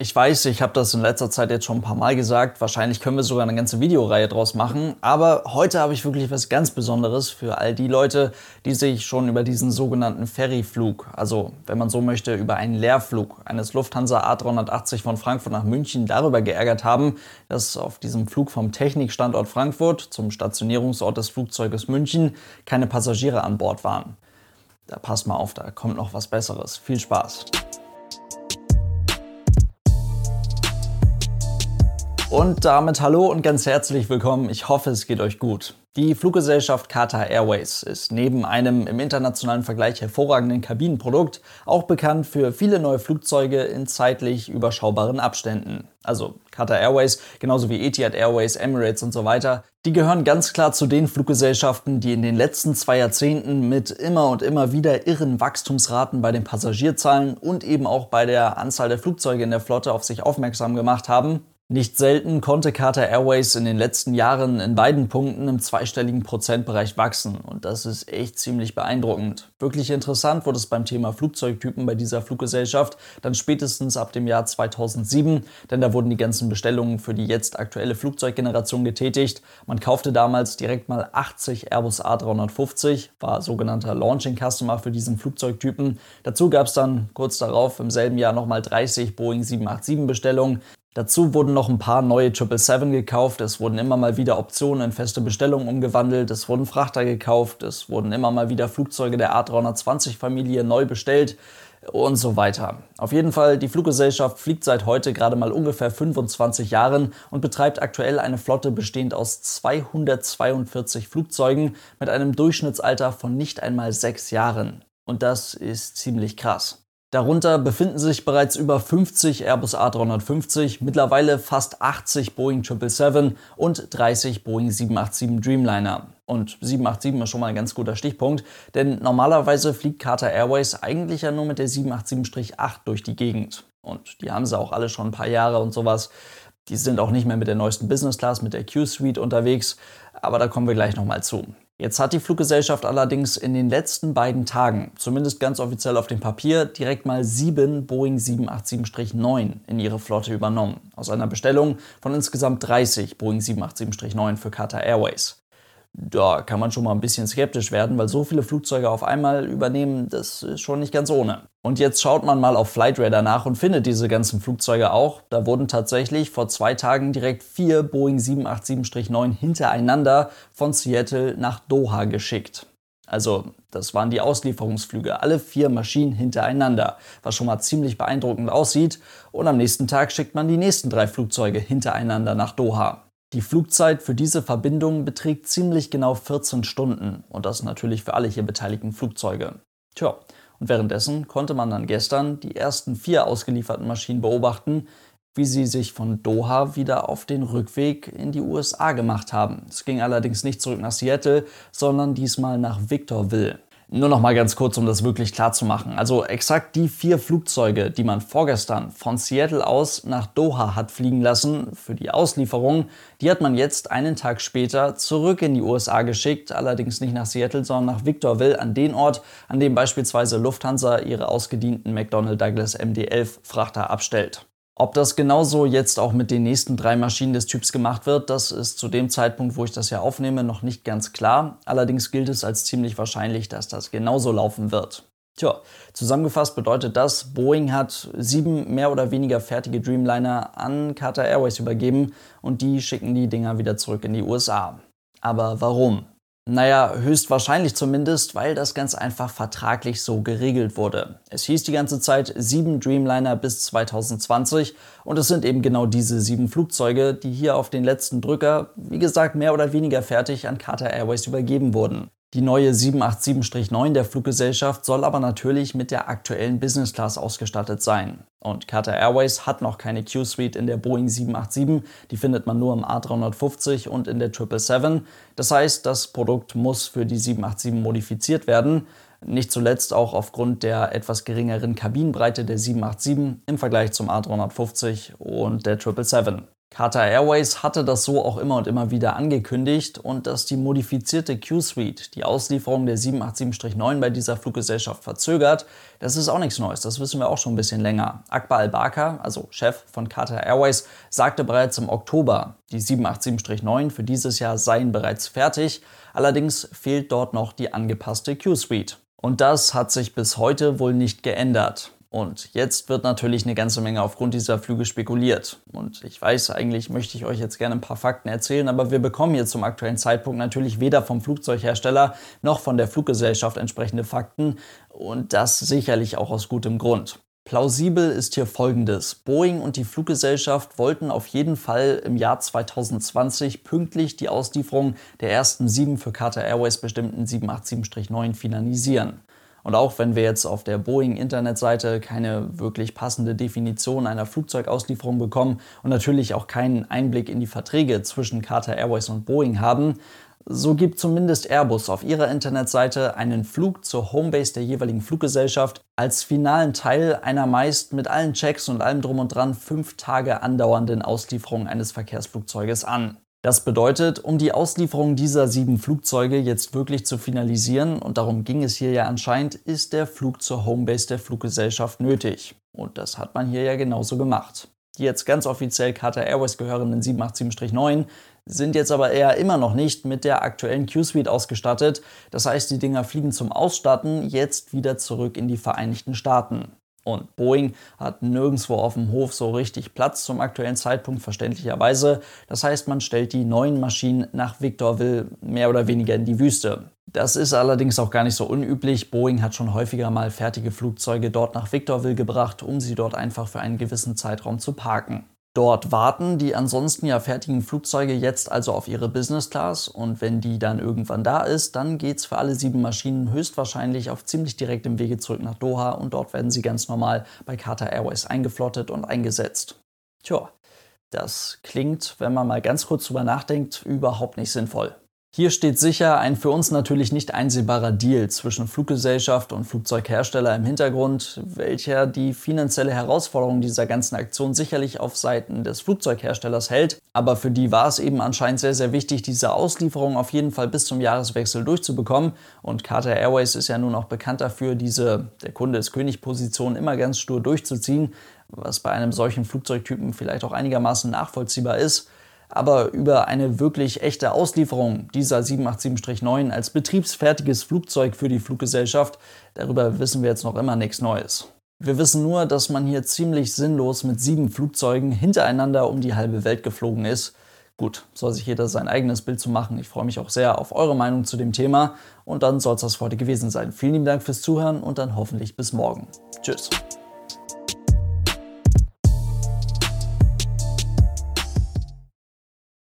Ich weiß, ich habe das in letzter Zeit jetzt schon ein paar Mal gesagt. Wahrscheinlich können wir sogar eine ganze Videoreihe draus machen. Aber heute habe ich wirklich was ganz Besonderes für all die Leute, die sich schon über diesen sogenannten Ferryflug, also wenn man so möchte, über einen Leerflug eines Lufthansa A380 von Frankfurt nach München darüber geärgert haben, dass auf diesem Flug vom Technikstandort Frankfurt zum Stationierungsort des Flugzeuges München keine Passagiere an Bord waren. Da passt mal auf, da kommt noch was Besseres. Viel Spaß! Und damit hallo und ganz herzlich willkommen. Ich hoffe, es geht euch gut. Die Fluggesellschaft Qatar Airways ist neben einem im internationalen Vergleich hervorragenden Kabinenprodukt auch bekannt für viele neue Flugzeuge in zeitlich überschaubaren Abständen. Also Qatar Airways, genauso wie Etihad Airways, Emirates und so weiter, die gehören ganz klar zu den Fluggesellschaften, die in den letzten zwei Jahrzehnten mit immer und immer wieder irren Wachstumsraten bei den Passagierzahlen und eben auch bei der Anzahl der Flugzeuge in der Flotte auf sich aufmerksam gemacht haben nicht selten konnte Qatar Airways in den letzten Jahren in beiden Punkten im zweistelligen Prozentbereich wachsen und das ist echt ziemlich beeindruckend. Wirklich interessant wurde es beim Thema Flugzeugtypen bei dieser Fluggesellschaft dann spätestens ab dem Jahr 2007, denn da wurden die ganzen Bestellungen für die jetzt aktuelle Flugzeuggeneration getätigt. Man kaufte damals direkt mal 80 Airbus A350, war sogenannter Launching Customer für diesen Flugzeugtypen. Dazu gab es dann kurz darauf im selben Jahr nochmal 30 Boeing 787 Bestellungen. Dazu wurden noch ein paar neue 777 gekauft, es wurden immer mal wieder Optionen in feste Bestellungen umgewandelt, es wurden Frachter gekauft, es wurden immer mal wieder Flugzeuge der A320-Familie neu bestellt und so weiter. Auf jeden Fall, die Fluggesellschaft fliegt seit heute gerade mal ungefähr 25 Jahren und betreibt aktuell eine Flotte bestehend aus 242 Flugzeugen mit einem Durchschnittsalter von nicht einmal sechs Jahren. Und das ist ziemlich krass. Darunter befinden sich bereits über 50 Airbus A350, mittlerweile fast 80 Boeing 777 und 30 Boeing 787 Dreamliner. Und 787 ist schon mal ein ganz guter Stichpunkt, denn normalerweise fliegt Qatar Airways eigentlich ja nur mit der 787-8 durch die Gegend. Und die haben sie auch alle schon ein paar Jahre und sowas. Die sind auch nicht mehr mit der neuesten Business Class, mit der Q-Suite unterwegs, aber da kommen wir gleich nochmal zu. Jetzt hat die Fluggesellschaft allerdings in den letzten beiden Tagen, zumindest ganz offiziell auf dem Papier, direkt mal sieben Boeing 787-9 in ihre Flotte übernommen. Aus einer Bestellung von insgesamt 30 Boeing 787-9 für Qatar Airways. Da kann man schon mal ein bisschen skeptisch werden, weil so viele Flugzeuge auf einmal übernehmen, das ist schon nicht ganz ohne. Und jetzt schaut man mal auf Flightradar nach und findet diese ganzen Flugzeuge auch. Da wurden tatsächlich vor zwei Tagen direkt vier Boeing 787-9 hintereinander von Seattle nach Doha geschickt. Also, das waren die Auslieferungsflüge, alle vier Maschinen hintereinander, was schon mal ziemlich beeindruckend aussieht. Und am nächsten Tag schickt man die nächsten drei Flugzeuge hintereinander nach Doha. Die Flugzeit für diese Verbindung beträgt ziemlich genau 14 Stunden und das natürlich für alle hier beteiligten Flugzeuge. Tja, und währenddessen konnte man dann gestern die ersten vier ausgelieferten Maschinen beobachten, wie sie sich von Doha wieder auf den Rückweg in die USA gemacht haben. Es ging allerdings nicht zurück nach Seattle, sondern diesmal nach Victorville. Nur noch mal ganz kurz, um das wirklich klar zu machen. Also exakt die vier Flugzeuge, die man vorgestern von Seattle aus nach Doha hat fliegen lassen für die Auslieferung, die hat man jetzt einen Tag später zurück in die USA geschickt. Allerdings nicht nach Seattle, sondern nach Victorville, an den Ort, an dem beispielsweise Lufthansa ihre ausgedienten McDonnell Douglas MD-11 Frachter abstellt. Ob das genauso jetzt auch mit den nächsten drei Maschinen des Typs gemacht wird, das ist zu dem Zeitpunkt, wo ich das ja aufnehme, noch nicht ganz klar. Allerdings gilt es als ziemlich wahrscheinlich, dass das genauso laufen wird. Tja, zusammengefasst bedeutet das, Boeing hat sieben mehr oder weniger fertige Dreamliner an Qatar Airways übergeben und die schicken die Dinger wieder zurück in die USA. Aber warum? Naja, höchstwahrscheinlich zumindest, weil das ganz einfach vertraglich so geregelt wurde. Es hieß die ganze Zeit sieben Dreamliner bis 2020 und es sind eben genau diese sieben Flugzeuge, die hier auf den letzten Drücker, wie gesagt, mehr oder weniger fertig an Qatar Airways übergeben wurden. Die neue 787-9 der Fluggesellschaft soll aber natürlich mit der aktuellen Business Class ausgestattet sein. Und Qatar Airways hat noch keine Q-Suite in der Boeing 787, die findet man nur im A350 und in der 777. Das heißt, das Produkt muss für die 787 modifiziert werden. Nicht zuletzt auch aufgrund der etwas geringeren Kabinenbreite der 787 im Vergleich zum A350 und der 777. Qatar Airways hatte das so auch immer und immer wieder angekündigt und dass die modifizierte Q-Suite die Auslieferung der 787-9 bei dieser Fluggesellschaft verzögert, das ist auch nichts Neues, das wissen wir auch schon ein bisschen länger. Akbar al-Bakr, also Chef von Qatar Airways, sagte bereits im Oktober, die 787-9 für dieses Jahr seien bereits fertig, allerdings fehlt dort noch die angepasste Q-Suite. Und das hat sich bis heute wohl nicht geändert. Und jetzt wird natürlich eine ganze Menge aufgrund dieser Flüge spekuliert. Und ich weiß, eigentlich möchte ich euch jetzt gerne ein paar Fakten erzählen, aber wir bekommen hier zum aktuellen Zeitpunkt natürlich weder vom Flugzeughersteller noch von der Fluggesellschaft entsprechende Fakten. Und das sicherlich auch aus gutem Grund. Plausibel ist hier folgendes. Boeing und die Fluggesellschaft wollten auf jeden Fall im Jahr 2020 pünktlich die Auslieferung der ersten sieben für Qatar Airways bestimmten 787-9 finalisieren. Und auch wenn wir jetzt auf der Boeing-Internetseite keine wirklich passende Definition einer Flugzeugauslieferung bekommen und natürlich auch keinen Einblick in die Verträge zwischen Qatar Airways und Boeing haben, so gibt zumindest Airbus auf ihrer Internetseite einen Flug zur Homebase der jeweiligen Fluggesellschaft als finalen Teil einer meist mit allen Checks und allem drum und dran fünf Tage andauernden Auslieferung eines Verkehrsflugzeuges an. Das bedeutet, um die Auslieferung dieser sieben Flugzeuge jetzt wirklich zu finalisieren, und darum ging es hier ja anscheinend, ist der Flug zur Homebase der Fluggesellschaft nötig. Und das hat man hier ja genauso gemacht. Die jetzt ganz offiziell Qatar Airways gehörenden 787-9 sind jetzt aber eher immer noch nicht mit der aktuellen Q-Suite ausgestattet. Das heißt, die Dinger fliegen zum Ausstatten jetzt wieder zurück in die Vereinigten Staaten. Und Boeing hat nirgendwo auf dem Hof so richtig Platz zum aktuellen Zeitpunkt, verständlicherweise. Das heißt, man stellt die neuen Maschinen nach Victorville mehr oder weniger in die Wüste. Das ist allerdings auch gar nicht so unüblich. Boeing hat schon häufiger mal fertige Flugzeuge dort nach Victorville gebracht, um sie dort einfach für einen gewissen Zeitraum zu parken. Dort warten die ansonsten ja fertigen Flugzeuge jetzt also auf ihre Business Class und wenn die dann irgendwann da ist, dann geht es für alle sieben Maschinen höchstwahrscheinlich auf ziemlich direktem Wege zurück nach Doha und dort werden sie ganz normal bei Qatar Airways eingeflottet und eingesetzt. Tja, das klingt, wenn man mal ganz kurz drüber nachdenkt, überhaupt nicht sinnvoll. Hier steht sicher ein für uns natürlich nicht einsehbarer Deal zwischen Fluggesellschaft und Flugzeughersteller im Hintergrund, welcher die finanzielle Herausforderung dieser ganzen Aktion sicherlich auf Seiten des Flugzeugherstellers hält. Aber für die war es eben anscheinend sehr, sehr wichtig, diese Auslieferung auf jeden Fall bis zum Jahreswechsel durchzubekommen. Und Qatar Airways ist ja nun auch bekannt dafür, diese der Kunde ist König-Position immer ganz stur durchzuziehen, was bei einem solchen Flugzeugtypen vielleicht auch einigermaßen nachvollziehbar ist. Aber über eine wirklich echte Auslieferung dieser 787-9 als betriebsfertiges Flugzeug für die Fluggesellschaft, darüber wissen wir jetzt noch immer nichts Neues. Wir wissen nur, dass man hier ziemlich sinnlos mit sieben Flugzeugen hintereinander um die halbe Welt geflogen ist. Gut, soll sich jeder sein eigenes Bild zu machen. Ich freue mich auch sehr auf eure Meinung zu dem Thema. Und dann soll es das für heute gewesen sein. Vielen lieben Dank fürs Zuhören und dann hoffentlich bis morgen. Tschüss.